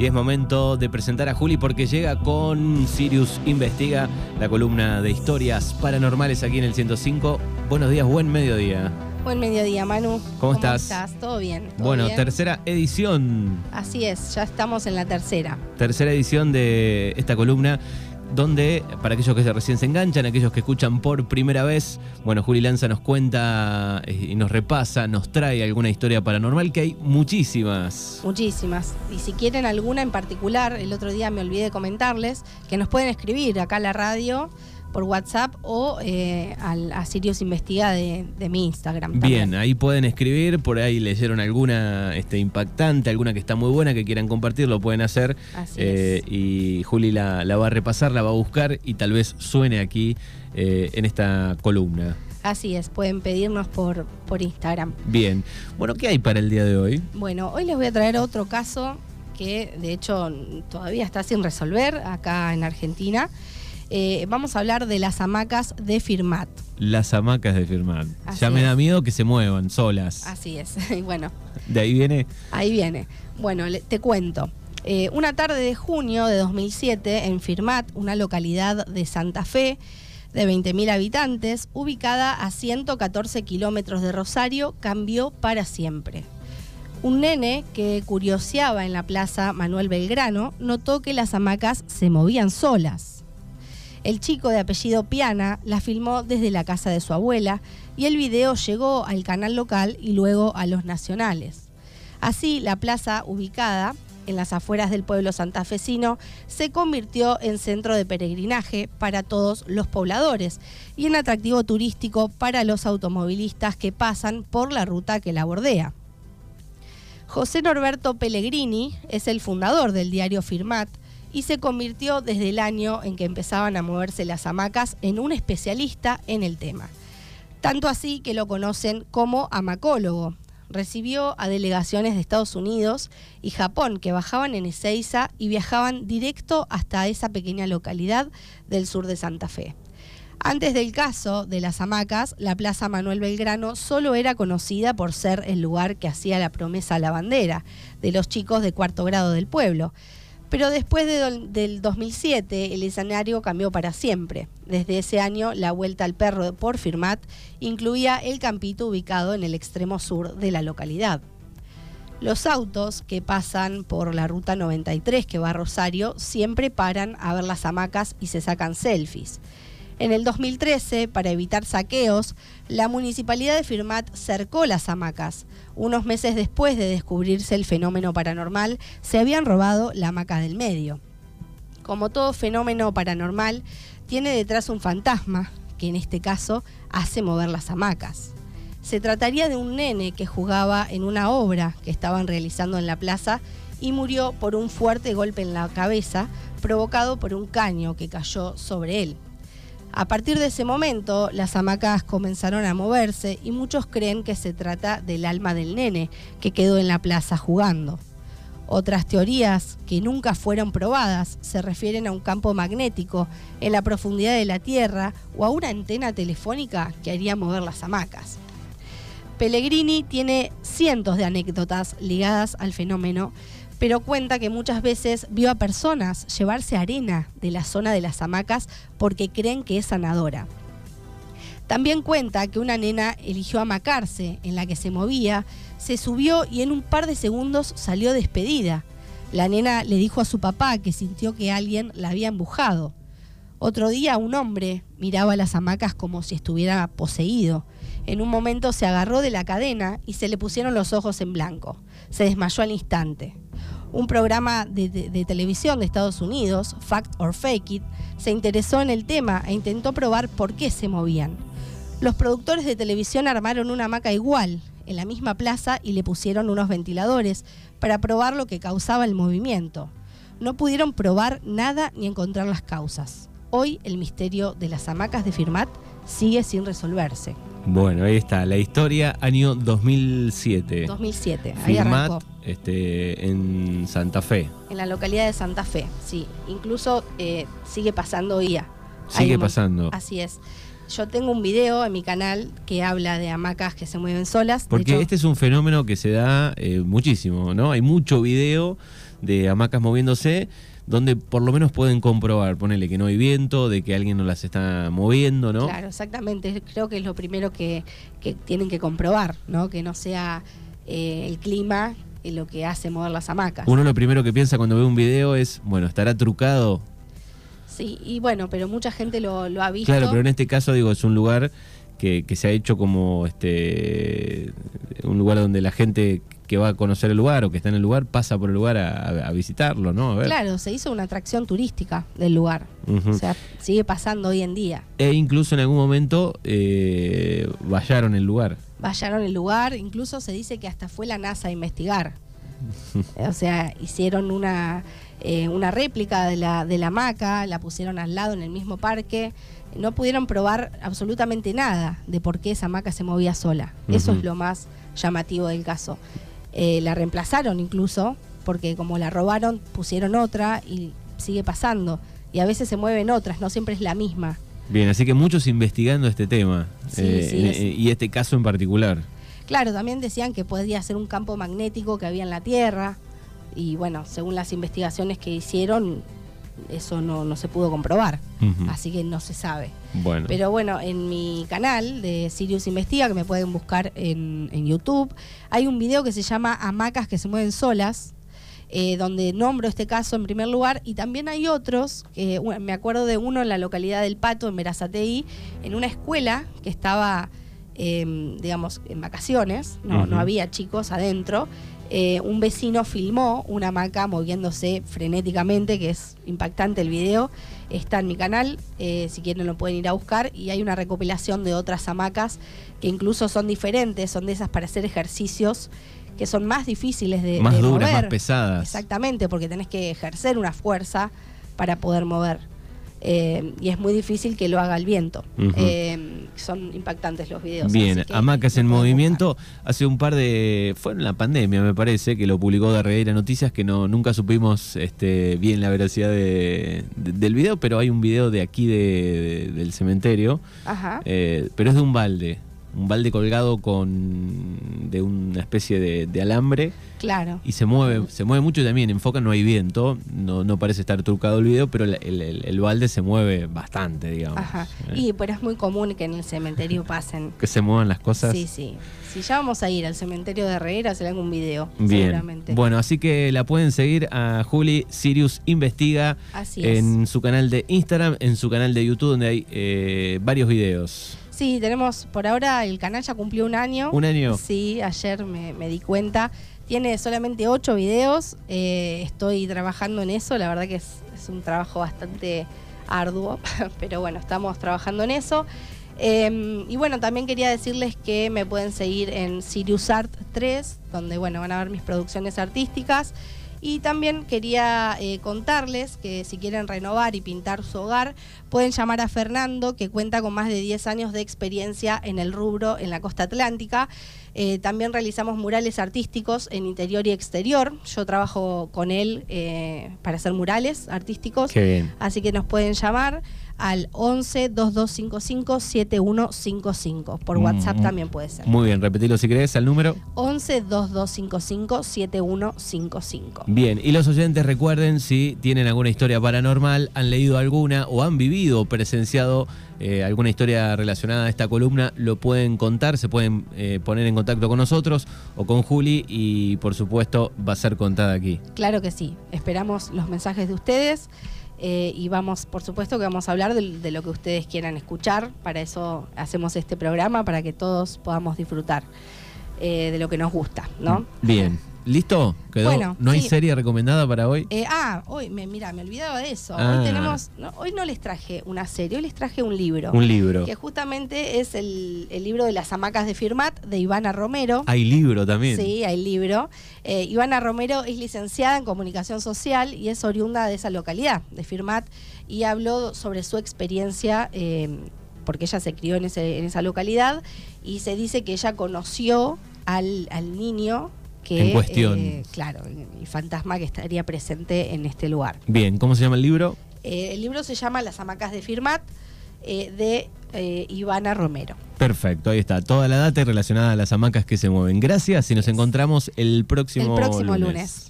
Y es momento de presentar a Juli porque llega con Sirius Investiga, la columna de historias paranormales aquí en el 105. Buenos días, buen mediodía. Buen mediodía, Manu. ¿Cómo, estás? ¿Todo bien? ¿Todo bueno, bien? tercera edición. Así es, ya estamos en la tercera. Tercera edición de esta columna donde, para aquellos que recién se enganchan, aquellos que escuchan por primera vez, bueno, Juli Lanza nos cuenta eh, y nos repasa, nos trae alguna historia paranormal, que hay muchísimas. Muchísimas. Y si quieren alguna en particular, el otro día me olvidé de comentarles que nos pueden escribir acá a la radio por WhatsApp o eh, al, a Sirius Investiga de, de mi Instagram. Bien, ahí pueden escribir, por ahí leyeron alguna este, impactante, alguna que está muy buena, que quieran compartir, lo pueden hacer. Así Eh, es. y Juli la, la va a repasar, la va a buscar y tal vez suene aquí eh, en esta columna. Así es, pueden pedirnos por, por Instagram. Bien, bueno, ¿qué hay para el día de hoy? Bueno, hoy les voy a traer otro caso que de hecho todavía está sin resolver acá en Argentina. Eh, vamos a hablar de las hamacas de Firmat. Las hamacas de firmar. Así ya me da miedo que se muevan solas. Así es. Y bueno, De ahí viene. ahí viene. Bueno, le- te cuento. Eh, una tarde de junio de 2007 en Firmat, una localidad de Santa Fe de 20.000 habitantes, ubicada a 114 kilómetros de Rosario, cambió para siempre. Un nene que curioseaba en la plaza Manuel Belgrano notó que las hamacas se movían solas. El chico de apellido Piana la filmó desde la casa de su abuela y el video llegó al canal local y luego a los nacionales. Así, la plaza ubicada en las afueras del pueblo santafesino se convirtió en centro de peregrinaje para todos los pobladores y en atractivo turístico para los automovilistas que pasan por la ruta que la bordea. José Norberto Pellegrini es el fundador del diario Firmat y se convirtió desde el año en que empezaban a moverse las hamacas en un especialista en el tema. Tanto así que lo conocen como hamacólogo. Recibió a delegaciones de Estados Unidos y Japón que bajaban en Ezeiza y viajaban directo hasta esa pequeña localidad del sur de Santa Fe. Antes del caso de las hamacas, la Plaza Manuel Belgrano solo era conocida por ser el lugar que hacía la promesa a la bandera de los chicos de cuarto grado del pueblo. Pero después del 2007 el escenario cambió para siempre. Desde ese año la vuelta al perro por Firmat incluía el campito ubicado en el extremo sur de la localidad. Los autos que pasan por la ruta 93 que va a Rosario siempre paran a ver las hamacas y se sacan selfies. En el 2013, para evitar saqueos, la municipalidad de Firmat cercó las hamacas. Unos meses después de descubrirse el fenómeno paranormal, se habían robado la hamaca del medio. Como todo fenómeno paranormal, tiene detrás un fantasma, que en este caso hace mover las hamacas. Se trataría de un nene que jugaba en una obra que estaban realizando en la plaza y murió por un fuerte golpe en la cabeza provocado por un caño que cayó sobre él. A partir de ese momento, las hamacas comenzaron a moverse y muchos creen que se trata del alma del nene que quedó en la plaza jugando. Otras teorías, que nunca fueron probadas, se refieren a un campo magnético en la profundidad de la Tierra o a una antena telefónica que haría mover las hamacas. Pellegrini tiene cientos de anécdotas ligadas al fenómeno, pero cuenta que muchas veces vio a personas llevarse arena de la zona de las hamacas porque creen que es sanadora. También cuenta que una nena eligió amacarse en la que se movía, se subió y en un par de segundos salió despedida. La nena le dijo a su papá que sintió que alguien la había embujado. Otro día un hombre miraba las hamacas como si estuviera poseído. En un momento se agarró de la cadena y se le pusieron los ojos en blanco. Se desmayó al instante. Un programa de, televisión de Estados Unidos, Fact or Fake It, se interesó en el tema e intentó probar por qué se movían. Los productores de televisión armaron una hamaca igual en la misma plaza y le pusieron unos ventiladores para probar lo que causaba el movimiento. No pudieron probar nada ni encontrar las causas. Hoy el misterio de las hamacas de Firmat sigue sin resolverse. Bueno, ahí está, la historia, año 2007. 2007, ahí arrancó. este, en Santa Fe. En la localidad de Santa Fe, sí. Incluso eh, sigue pasando día. Sigue un pasando. Así es. Yo tengo un video en mi canal que habla de hamacas que se mueven solas. Porque hecho, este es un fenómeno que se da eh, muchísimo, ¿no? Hay mucho video de hamacas moviéndose donde por lo menos pueden comprobar, ponele que no hay viento, de que alguien no las está moviendo, ¿no? Claro, exactamente. Creo que es lo primero que, que tienen que comprobar, ¿no? Que no sea eh, el clima lo que hace mover las hamacas. Uno lo primero que piensa cuando ve un video es, bueno, ¿estará trucado? Sí, y bueno, pero mucha gente lo, lo ha visto. Claro, pero en este caso, digo, es un lugar que, que se ha hecho como este un lugar donde la gente que va a conocer el lugar o que está en el lugar pasa por el lugar a, visitarlo, ¿no? Claro, se hizo una atracción turística del lugar. O sea, sigue pasando hoy en día. E incluso en algún momento eh, vallaron el lugar. Vallaron el lugar, incluso se dice que hasta fue la NASA a investigar. o sea, hicieron una, eh, una réplica de la, de la hamaca, la pusieron al lado en el mismo parque. No pudieron probar absolutamente nada de por qué esa hamaca se movía sola. Eso es lo más llamativo del caso. Eh, la reemplazaron incluso, porque como la robaron, pusieron otra y sigue pasando. Y a veces se mueven otras, no siempre es la misma. Bien, así que muchos investigando este tema eh, eh, y este caso en particular. Claro, también decían que podía ser un campo magnético que había en la Tierra y bueno, según las investigaciones que hicieron, eso no, se pudo comprobar, así que no se sabe. Bueno. Pero bueno, en mi canal de Sirius Investiga, que me pueden buscar en, YouTube, hay un video que se llama Hamacas que se mueven solas, eh, donde nombro este caso en primer lugar, y también hay otros, que me acuerdo de uno en la localidad del Pato, en Merazatei, en una escuela que estaba, em, digamos, en vacaciones, no, no había chicos adentro, eh, un vecino filmó una hamaca moviéndose frenéticamente, que es impactante el video. Está en mi canal, eh, si quieren lo pueden ir a buscar. Y hay una recopilación de otras hamacas que incluso son diferentes, son de esas para hacer ejercicios que son más difíciles de, más duras, más pesadas. Exactamente, porque tenés que ejercer una fuerza para poder mover. Eh, y es muy difícil que lo haga el viento. Eh, son impactantes los videos. Bien, Hamacas en Movimiento, hace un par de. fue en la pandemia, me parece, que lo publicó de Regueira Noticias, que no nunca supimos este, bien la veracidad del video, pero hay un video de aquí del cementerio. Ajá. Eh, pero es de un balde un balde colgado con de una especie de, alambre. Claro. Y se mueve, se mueve mucho también, enfoca, no hay viento, no, no parece estar trucado el video, pero el, balde se mueve bastante, digamos. Ajá. Y pero es muy común que en el cementerio pasen. Que se muevan las cosas. Sí, sí. Si ya vamos a ir al cementerio de Herrera, hacer algún video, Bien. seguramente. Bueno, así que la pueden seguir a Juli Sirius Investiga en su canal de Instagram, en su canal de YouTube, donde hay eh, varios videos. Sí, tenemos, por ahora el canal ya cumplió un año. ¿Un año? Sí, ayer me, di cuenta. Tiene solamente ocho videos. Eh, estoy trabajando en eso. La verdad que es, un trabajo bastante arduo, pero bueno, estamos trabajando en eso. Em, y bueno, también quería decirles que me pueden seguir en Sirius Art 3, donde bueno, van a ver mis producciones artísticas. Y también quería eh, contarles que si quieren renovar y pintar su hogar, pueden llamar a Fernando, que cuenta con más de 10 años de experiencia en el rubro en la costa atlántica. Eh, también realizamos murales artísticos en interior y exterior. Yo trabajo con él eh, para hacer murales artísticos. Así que nos pueden llamar al 11 2255 7155. Por mm, WhatsApp también puede ser. Muy bien, repetilo si querés al número. 11 2255 7155. Bien, y los oyentes recuerden si tienen alguna historia paranormal, han leído alguna o han vivido o presenciado eh, alguna historia relacionada a esta columna, lo pueden contar, se pueden eh, poner en contacto con nosotros o con Juli y por supuesto va a ser contada aquí. Claro que sí, esperamos los mensajes de ustedes. Eh, y vamos, por supuesto que vamos a hablar de, lo que ustedes quieran escuchar, para eso hacemos este programa, para que todos podamos disfrutar eh, de lo que nos gusta, ¿no? Bien. ¿Listo? ¿Quedó? ¿No hay serie recomendada para hoy? Eh, ah, hoy, me, mira, me olvidaba de eso. Hoy ah. tenemos, no, hoy no les traje una serie, hoy les traje un libro. Un libro. Que justamente es el, libro de las hamacas de Firmat, de Ivana Romero. Hay libro también. Sí, hay libro. Eh, Ivana Romero es licenciada en comunicación social y es oriunda de esa localidad, de Firmat, y habló sobre su experiencia. Eh, porque ella se crió en, ese, en esa localidad y se dice que ella conoció al, al niño en cuestión. Eh, claro, el fantasma que estaría presente en este lugar. Bien, ¿cómo se llama el libro? Eh, el libro se llama Las hamacas de Firmat, eh, de Ivana Romero. Perfecto, ahí está. Toda la data relacionada a las hamacas que se mueven. Gracias y nos encontramos el próximo, el próximo lunes.